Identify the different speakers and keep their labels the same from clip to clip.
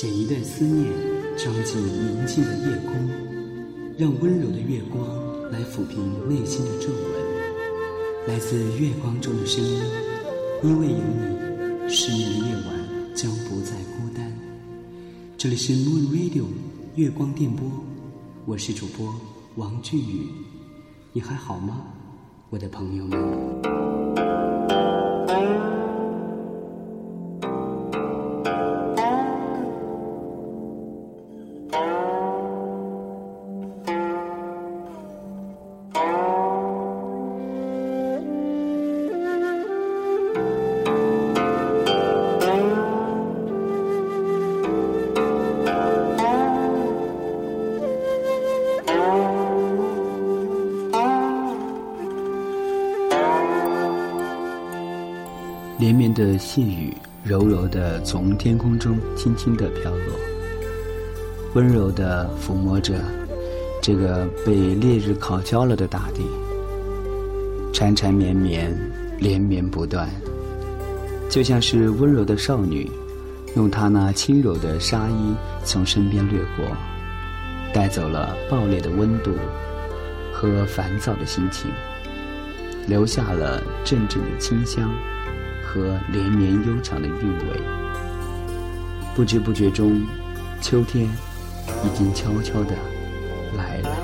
Speaker 1: 剪一段思念，装进宁静的夜空，让温柔的月光来抚平内心的皱纹。来自月光中的声音，因为有你，失眠的夜晚将不再孤单。这里是 Moon Radio 月光电波，我是主播王俊宇，你还好吗，我的朋友们？的细雨，柔柔的从天空中轻轻的飘落，温柔的抚摸着这个被烈日烤焦了的大地，缠缠绵绵，连绵不断，就像是温柔的少女，用她那轻柔的纱衣从身边掠过，带走了爆裂的温度和烦躁的心情，留下了阵阵的清香。和连绵悠长的韵味，不知不觉中，秋天已经悄悄的来了。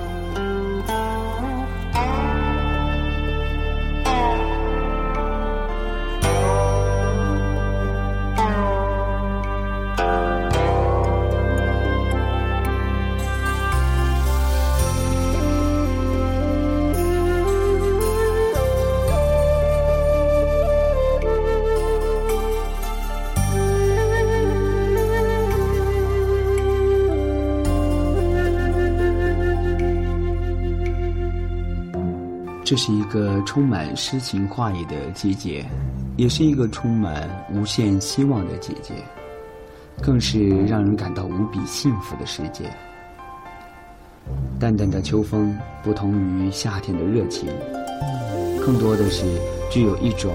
Speaker 1: 这是一个充满诗情画意的季节，也是一个充满无限希望的季节，更是让人感到无比幸福的时节。淡淡的秋风不同于夏天的热情，更多的是具有一种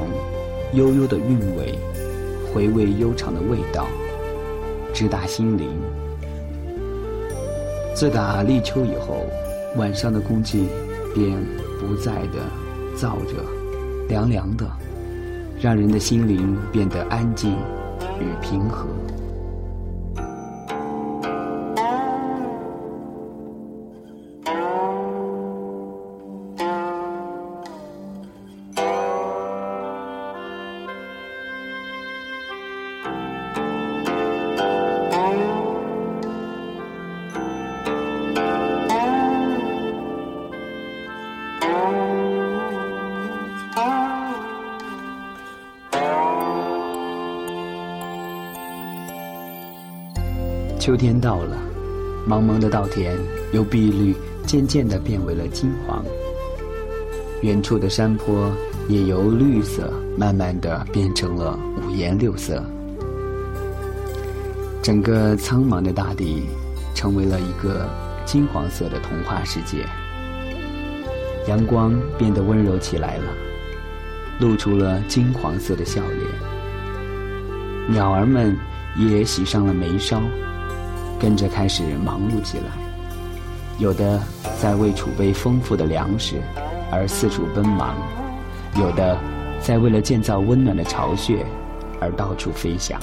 Speaker 1: 悠悠的韵味，回味悠长的味道，直达心灵。自打立秋以后，晚上的空气便。不在的，燥着，凉凉的，让人的心灵变得安静与平和。秋天到了，茫茫的稻田由碧绿渐渐的变为了金黄，远处的山坡也由绿色慢慢的变成了五颜六色，整个苍茫的大地成为了一个金黄色的童话世界。阳光变得温柔起来了，露出了金黄色的笑脸，鸟儿们也喜上了眉梢。跟着开始忙碌起来，有的在为储备丰富的粮食而四处奔忙，有的在为了建造温暖的巢穴而到处飞翔。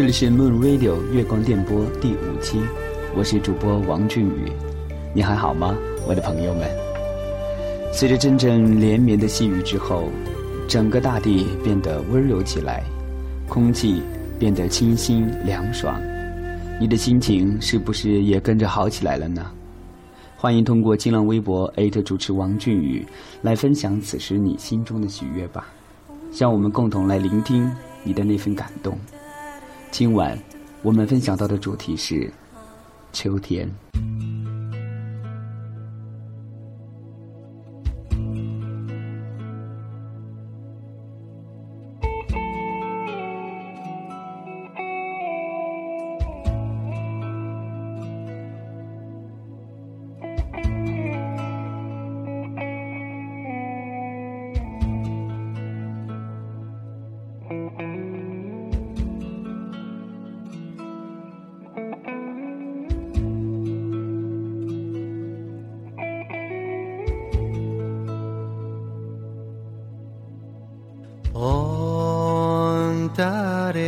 Speaker 2: 这里是 Moon Radio 月光电波第五期，我是主播王俊宇，你还好吗，我的朋友们？随着阵阵连绵的细雨之后，整个大地变得温柔起来，空气变得清新凉爽，你的心情是不是也跟着好起来了呢？欢迎通过新浪微博主持王俊宇来分享此时你心中的喜悦吧，让我们共同来聆听你的那份感动。今晚我们分享到的主题是秋天。 온 달에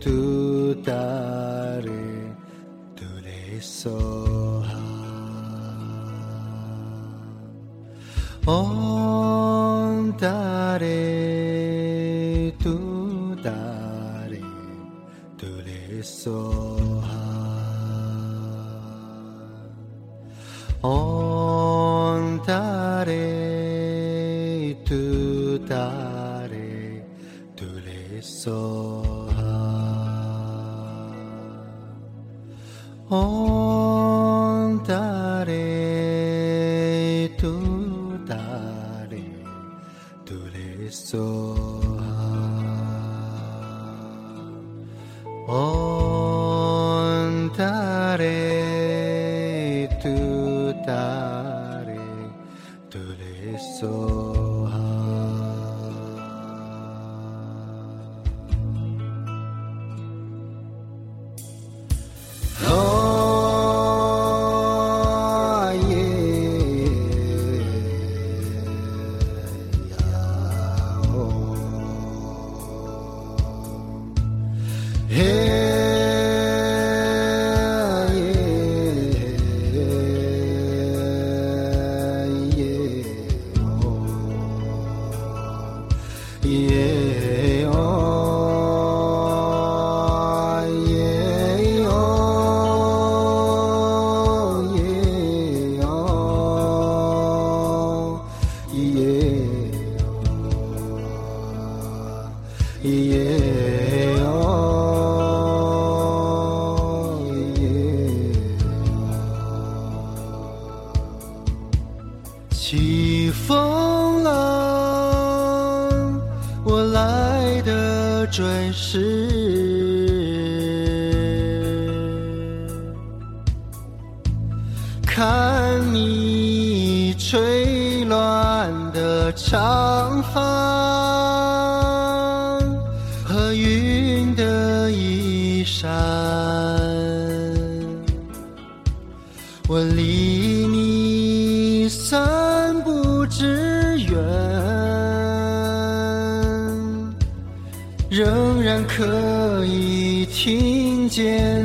Speaker 2: 두 달에 둘에 있온 달에 두 달에 둘에 있 看你吹乱的长发和云的衣衫我离你三步之远仍然可以听见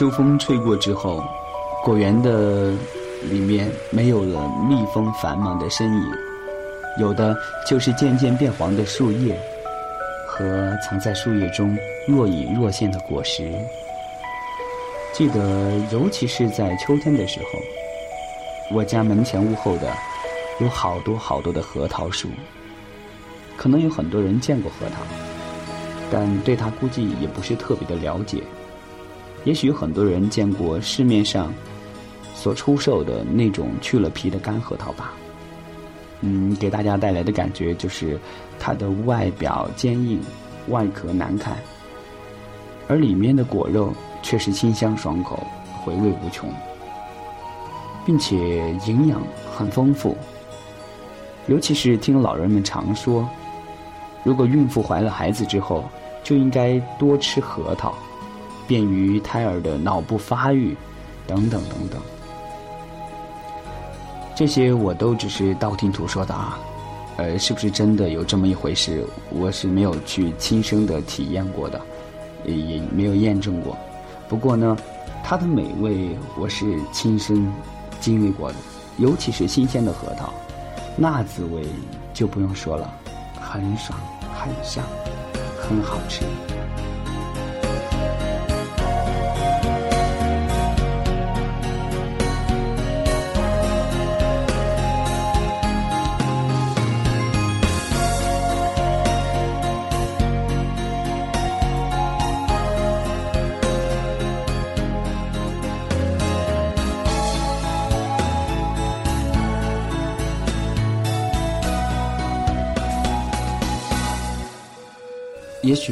Speaker 2: 秋风吹过之后，果园的里面没有了蜜蜂繁忙的身影，有的就是渐渐变黄的树叶和藏在树叶中若隐若现的果实。记得，尤其是在秋天的时候，我家门前屋后的有好多好多的核桃树。可能有很多人见过核桃，
Speaker 1: 但对它估计也不是特别的了解。也许很多人见过市面上所出售的那种去了皮的干核桃吧。嗯，给大家带来的感觉就是它的外表坚硬，外壳难看，而里面的果肉却是清香爽口，回味无穷，并且营养很丰富。尤其是听老人们常说，如果孕妇怀了孩子之后，就应该多吃核桃，便于胎儿的脑部发育，等等等等。这些我都只是道听途说的啊，呃，是不是真的有这么一回事？我是没有去亲身的体验过的，也没有验证过。不过呢，它的美味我是亲身经历过的，尤其是新鲜的核桃，那滋味就不用说了，很爽，很香，很好吃。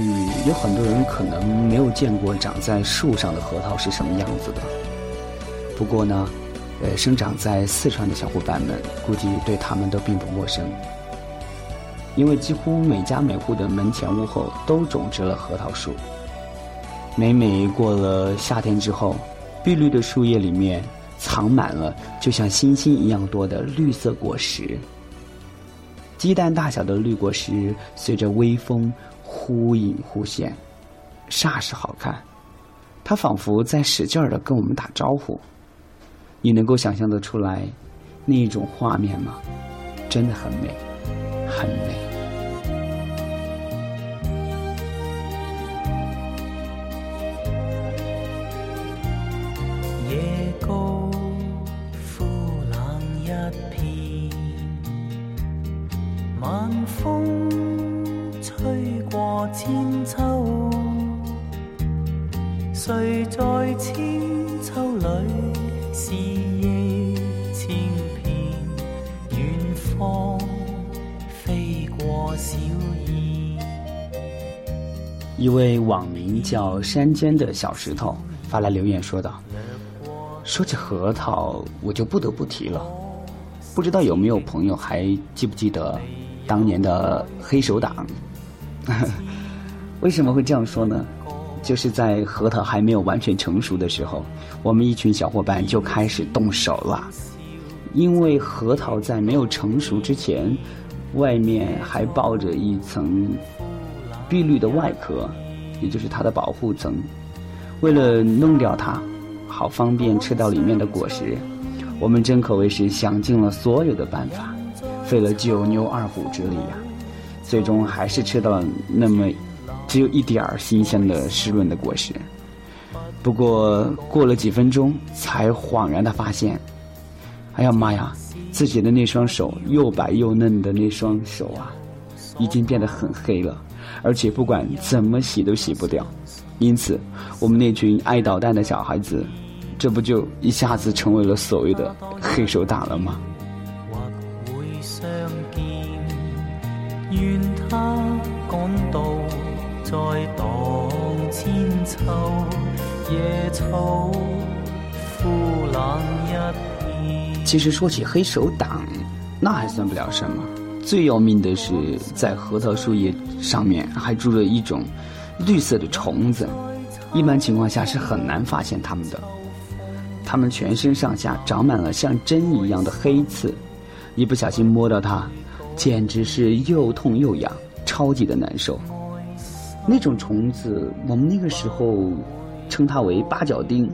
Speaker 1: 嗯有很多人可能没有见过长在树上的核桃是什么样子的。不过呢，呃，生长在四川的小伙伴们估计对他们都并不陌生，因为几乎每家每户的门前屋后都种植了核桃树。每每过了夏天之后，碧绿的树叶里面藏满了就像星星一样多的绿色果实。鸡蛋大小的绿果实随着微风。忽隐忽现，煞是好看。他仿佛在使劲儿的跟我们打招呼。你能够想象得出来那一种画面吗？真的很美，很美。
Speaker 3: 风飞过小。
Speaker 1: 一位网名叫山间的小石头发来留言说道：“说起核桃，我就不得不提了。不知道有没有朋友还记不记得当年的黑手党？” 为什么会这样说呢？就是在核桃还没有完全成熟的时候，我们一群小伙伴就开始动手了。因为核桃在没有成熟之前，外面还包着一层碧绿的外壳，也就是它的保护层。为了弄掉它，好方便吃到里面的果实，我们真可谓是想尽了所有的办法，费了九牛二虎之力呀。最终还是吃到了那么只有一点儿新鲜的湿润的果实。不过过了几分钟，才恍然的发现，哎呀妈呀，自己的那双手又白又嫩的那双手啊，已经变得很黑了，而且不管怎么洗都洗不掉。因此，我们那群爱捣蛋的小孩子，这不就一下子成为了所谓的黑手党了吗？或会相见愿他赶到在荡千秋，野草枯冷一。其实说起黑手党，那还算不了什么。最要命的是，在核桃树叶上面还住着一种绿色的虫子，一般情况下是很难发现它们的。它们全身上下长满了像针一样的黑刺，一不小心摸到它。简直是又痛又痒，超级的难受。那种虫子，我们那个时候称它为八角钉。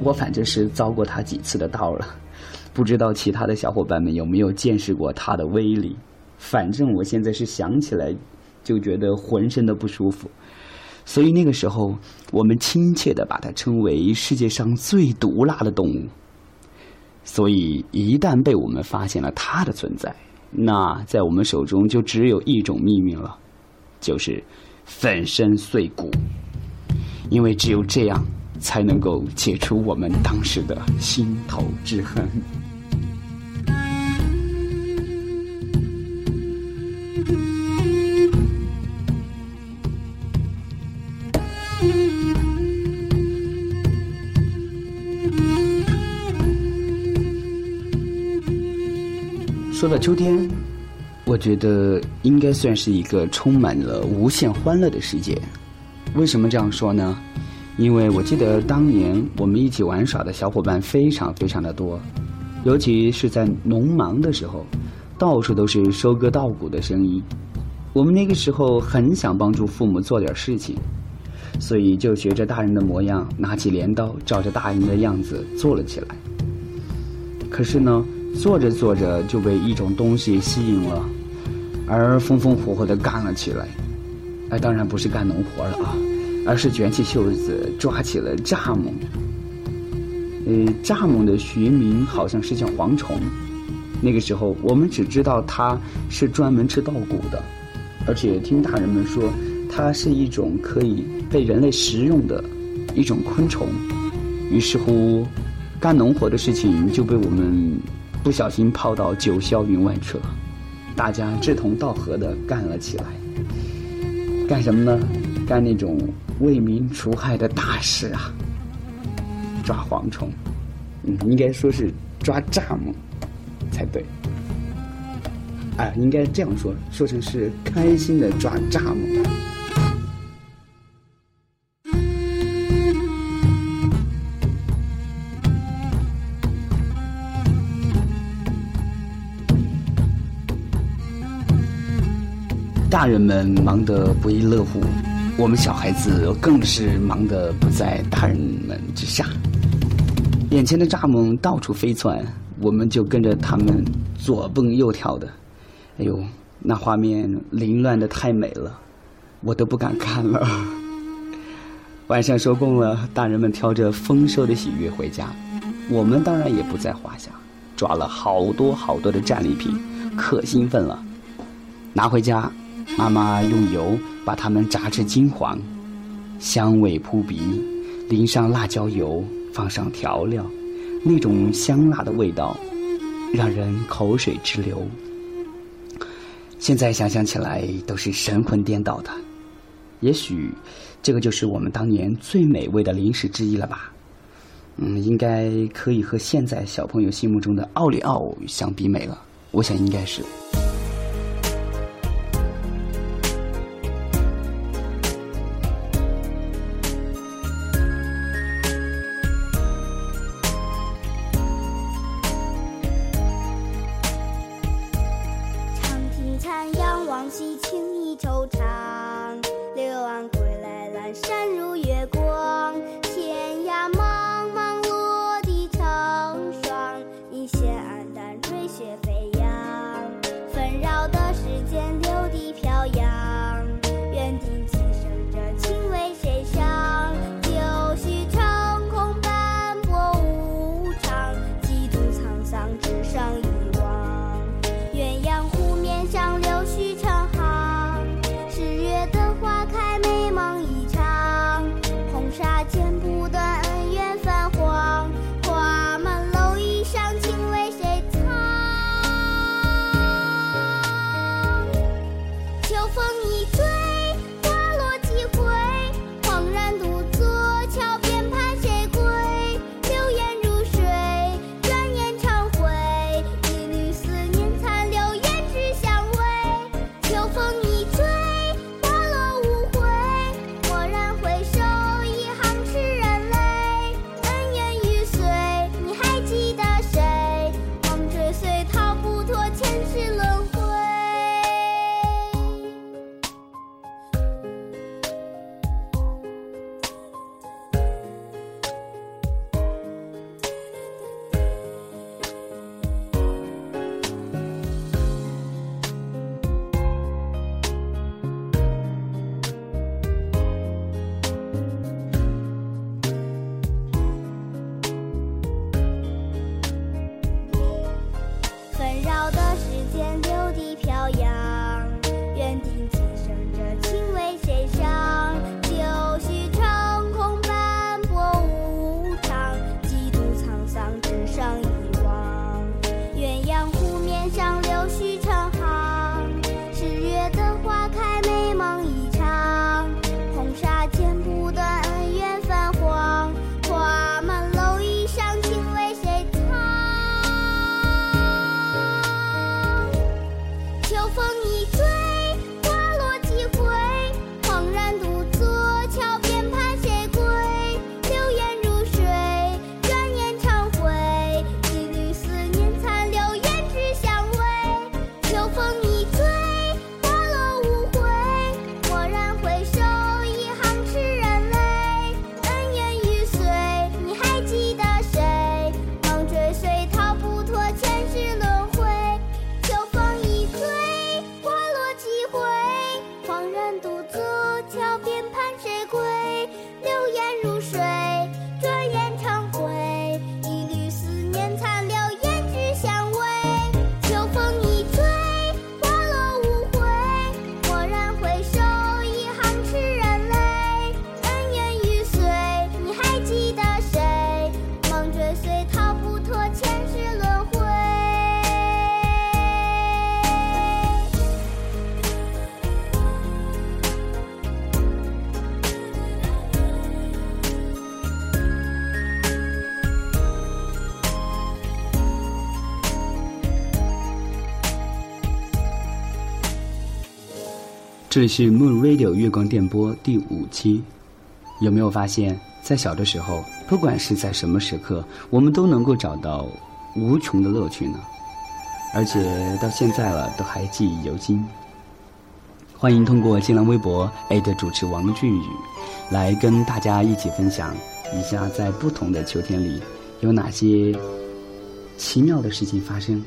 Speaker 1: 我反正是遭过它几次的刀了，不知道其他的小伙伴们有没有见识过它的威力。反正我现在是想起来就觉得浑身的不舒服。所以那个时候，我们亲切的把它称为世界上最毒辣的动物。所以一旦被我们发现了它的存在，那在我们手中就只有一种秘密了，就是粉身碎骨，因为只有这样，才能够解除我们当时的心头之恨。秋天，我觉得应该算是一个充满了无限欢乐的世界。为什么这样说呢？因为我记得当年我们一起玩耍的小伙伴非常非常的多，尤其是在农忙的时候，到处都是收割稻谷的声音。我们那个时候很想帮助父母做点事情，所以就学着大人的模样，拿起镰刀，照着大人的样子做了起来。可是呢？做着做着就被一种东西吸引了，而风风火火的干了起来。哎，当然不是干农活了啊，而是卷起袖子抓起了蚱蜢。呃，蚱蜢的学名好像是叫蝗虫。那个时候我们只知道它是专门吃稻谷的，而且听大人们说它是一种可以被人类食用的一种昆虫。于是乎，干农活的事情就被我们。不小心泡到九霄云外去了，大家志同道合的干了起来。干什么呢？干那种为民除害的大事啊！抓蝗虫，嗯，应该说是抓蚱蜢才对。啊，应该这样说，说成是开心的抓蚱蜢。大人们忙得不亦乐乎，我们小孩子更是忙得不在大人们之下。眼前的蚱蜢到处飞窜，我们就跟着他们左蹦右跳的。哎呦，那画面凌乱的太美了，我都不敢看了。晚上收工了，大人们挑着丰收的喜悦回家，我们当然也不在话下，抓了好多好多的战利品，可兴奋了，拿回家。妈妈用油把它们炸至金黄，香味扑鼻，淋上辣椒油，放上调料，那种香辣的味道，让人口水直流。现在想想起来都是神魂颠倒的。也许，这个就是我们当年最美味的零食之一了吧？嗯，应该可以和现在小朋友心目中的奥利奥相比美了。我想应该是。
Speaker 4: 凄清意，惆怅，柳岸归来，阑珊。
Speaker 1: 这里是 Moon Radio 月光电波第五期。有没有发现，在小的时候，不管是在什么时刻，我们都能够找到无穷的乐趣呢？而且到现在了，都还记忆犹新。欢迎通过新浪微博的主持王俊宇，来跟大家一起分享一下，在不同的秋天里，有哪些奇妙的事情发生。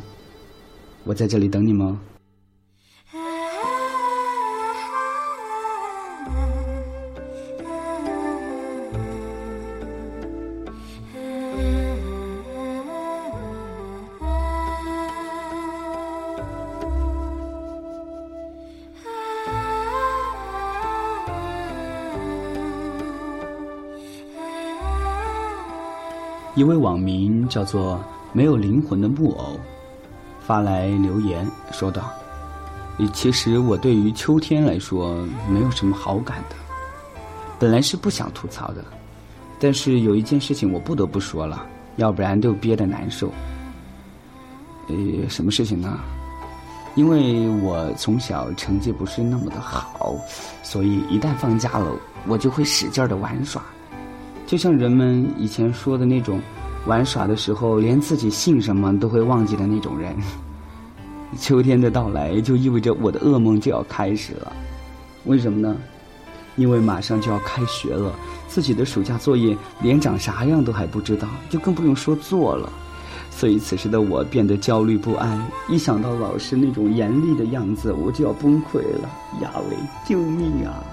Speaker 1: 我在这里等你们哦。一位网名叫做“没有灵魂的木偶”发来留言说道：“其实我对于秋天来说没有什么好感的，本来是不想吐槽的，但是有一件事情我不得不说了，要不然就憋得难受。呃，什么事情呢？因为我从小成绩不是那么的好，所以一旦放假了，我就会使劲的玩耍。”就像人们以前说的那种，玩耍的时候连自己姓什么都会忘记的那种人。秋天的到来就意味着我的噩梦就要开始了。为什么呢？因为马上就要开学了，自己的暑假作业连长啥样都还不知道，就更不用说做了。所以此时的我变得焦虑不安，一想到老师那种严厉的样子，我就要崩溃了。亚伟，救命啊！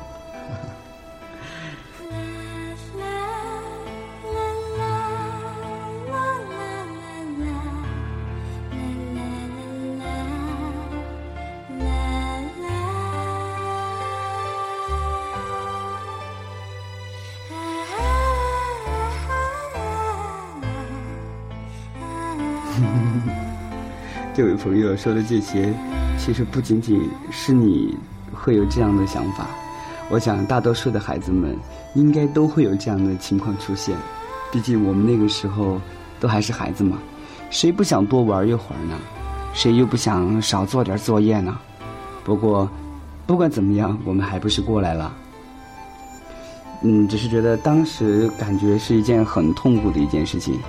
Speaker 1: 这位朋友说的这些，其实不仅仅是你会有这样的想法，我想大多数的孩子们应该都会有这样的情况出现。毕竟我们那个时候都还是孩子嘛，谁不想多玩一会儿呢？谁又不想少做点作业呢？不过，不管怎么样，我们还不是过来了。嗯，只是觉得当时感觉是一件很痛苦的一件事情。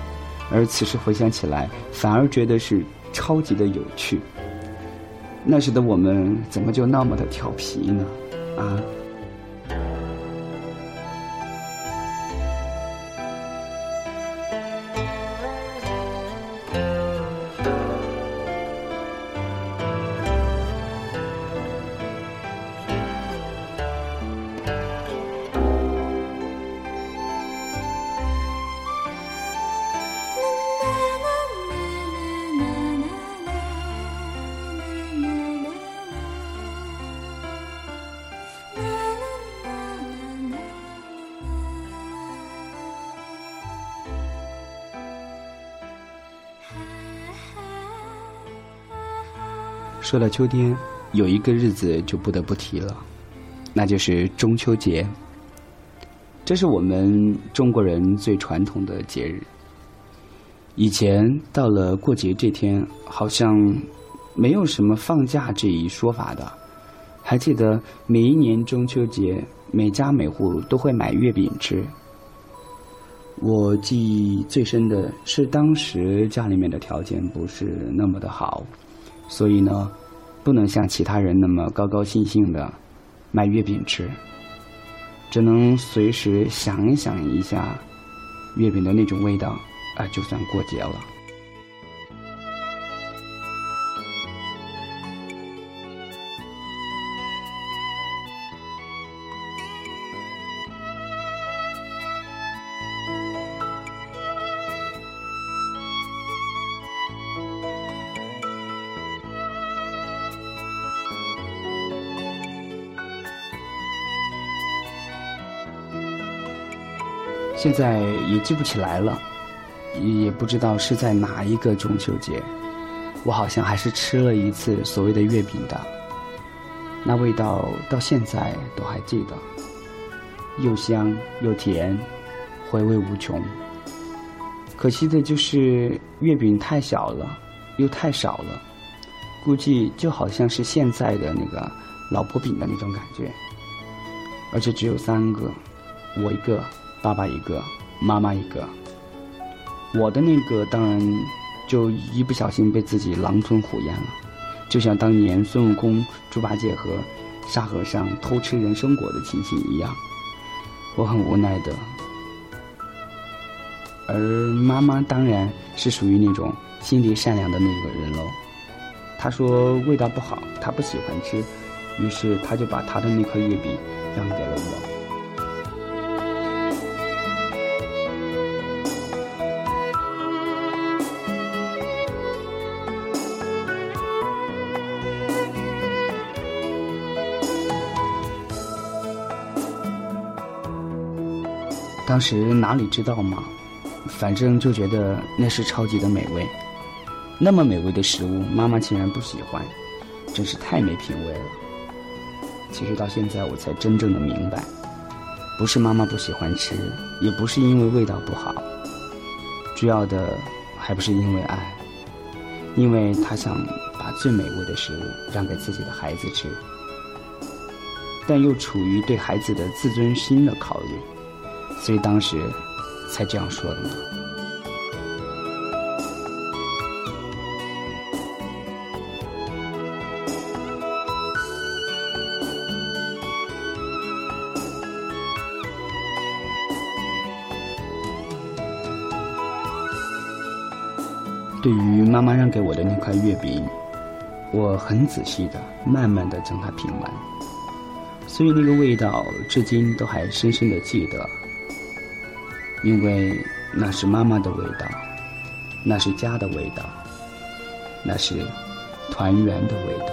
Speaker 1: 而此时回想起来，反而觉得是超级的有趣。那时的我们怎么就那么的调皮呢？啊！说到秋天，有一个日子就不得不提了，那就是中秋节。这是我们中国人最传统的节日。以前到了过节这天，好像没有什么放假这一说法的。还记得每一年中秋节，每家每户都会买月饼吃。我记忆最深的是当时家里面的条件不是那么的好。所以呢，不能像其他人那么高高兴兴的卖月饼吃，只能随时想一想一下月饼的那种味道，啊，就算过节了。在也记不起来了，也不知道是在哪一个中秋节，我好像还是吃了一次所谓的月饼的，那味道到现在都还记得，又香又甜，回味无穷。可惜的就是月饼太小了，又太少了，估计就好像是现在的那个老婆饼的那种感觉，而且只有三个，我一个，爸爸一个，妈妈一个。我的那个当然就一不小心被自己狼吞虎咽了，就像当年孙悟空、猪八戒和沙和尚偷吃人参果的情形一样，我很无奈的。而妈妈当然是属于那种心地善良的那个人喽。她说味道不好，她不喜欢吃。于是她就把她的那块月饼让给了我。当时哪里知道嘛，反正就觉得那是超级的美味。那么美味的食物，妈妈竟然不喜欢，真是太没品味了。其实到现在我才真正的明白，不是妈妈不喜欢吃，也不是因为味道不好，主要的还不是因为爱，因为她想把最美味的食物让给自己的孩子吃，但又处于对孩子的自尊心的考虑，所以当时才这样说的嘛。对于妈妈让给我的那块月饼，我很仔细的、慢慢的将它品完，所以那个味道至今都还深深的记得，因为那是妈妈的味道，那是家的味道，那是团圆的味道。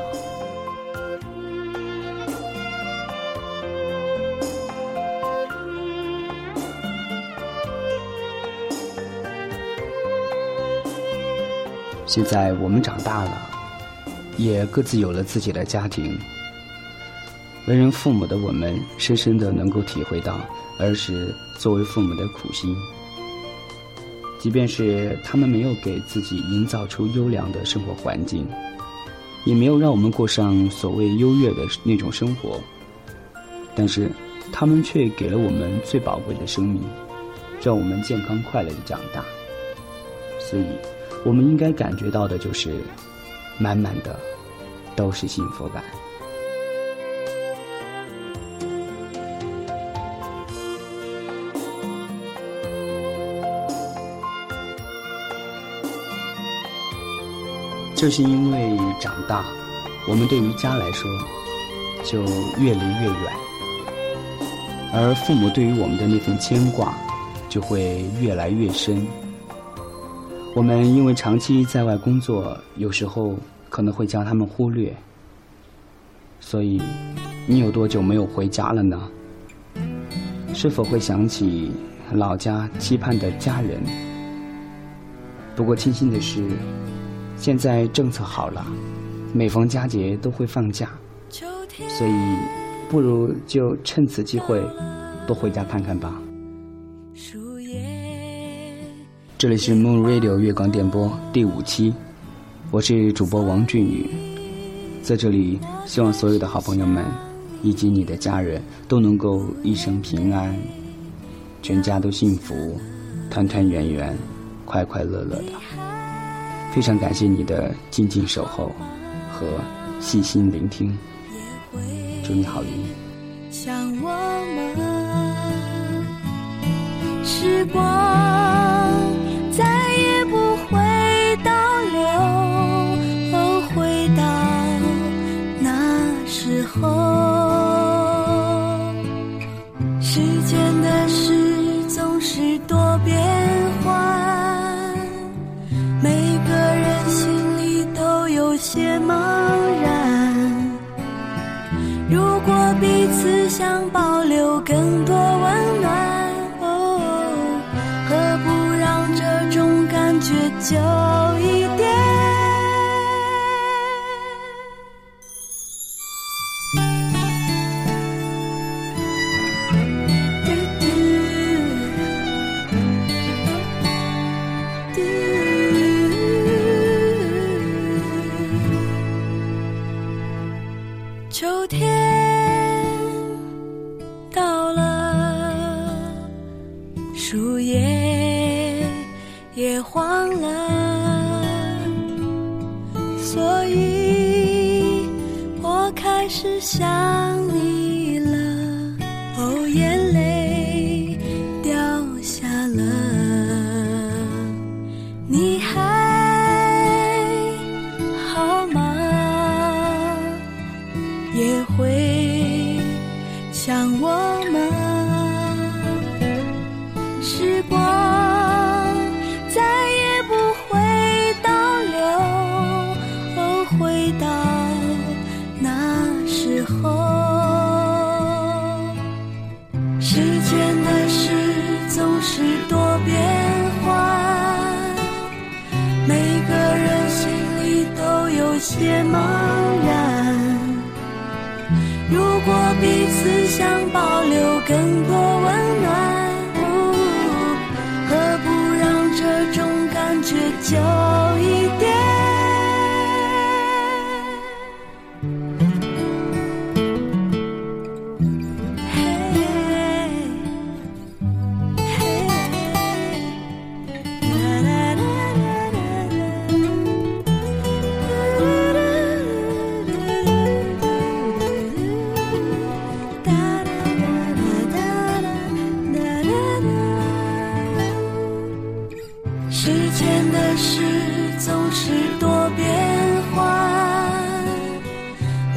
Speaker 1: 现在我们长大了，也各自有了自己的家庭。为人父母的我们，深深的能够体会到儿时作为父母的苦心。即便是他们没有给自己营造出优良的生活环境，也没有让我们过上所谓优越的那种生活，但是他们却给了我们最宝贵的生命，让我们健康快乐的长大。所以。我们应该感觉到的就是，满满的都是幸福感。就是因为长大，我们对于家来说就越离越远，而父母对于我们的那份牵挂就会越来越深。我们因为长期在外工作，有时候可能会将他们忽略。所以，你有多久没有回家了呢？是否会想起老家期盼的家人？不过庆幸的是，现在政策好了，每逢佳节都会放假，所以不如就趁此机会多回家看看吧。这里是 Moon Radio 月光电波第五期，我是主播王俊宇，在这里希望所有的好朋友们以及你的家人都能够一生平安，全家都幸福，团团圆圆，快快乐乐的。非常感谢你的静静守候和细心聆听，祝你好运。
Speaker 5: 像我们时光。有些茫然，如果彼此想保留更多温暖，哦，何不让这种感觉就一。也会想我吗世间的事总是多变幻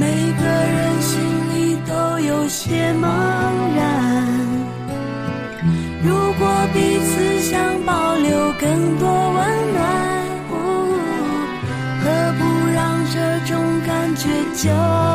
Speaker 5: 每个人心里都有些茫然如果彼此想保留更多温暖何不让这种感觉久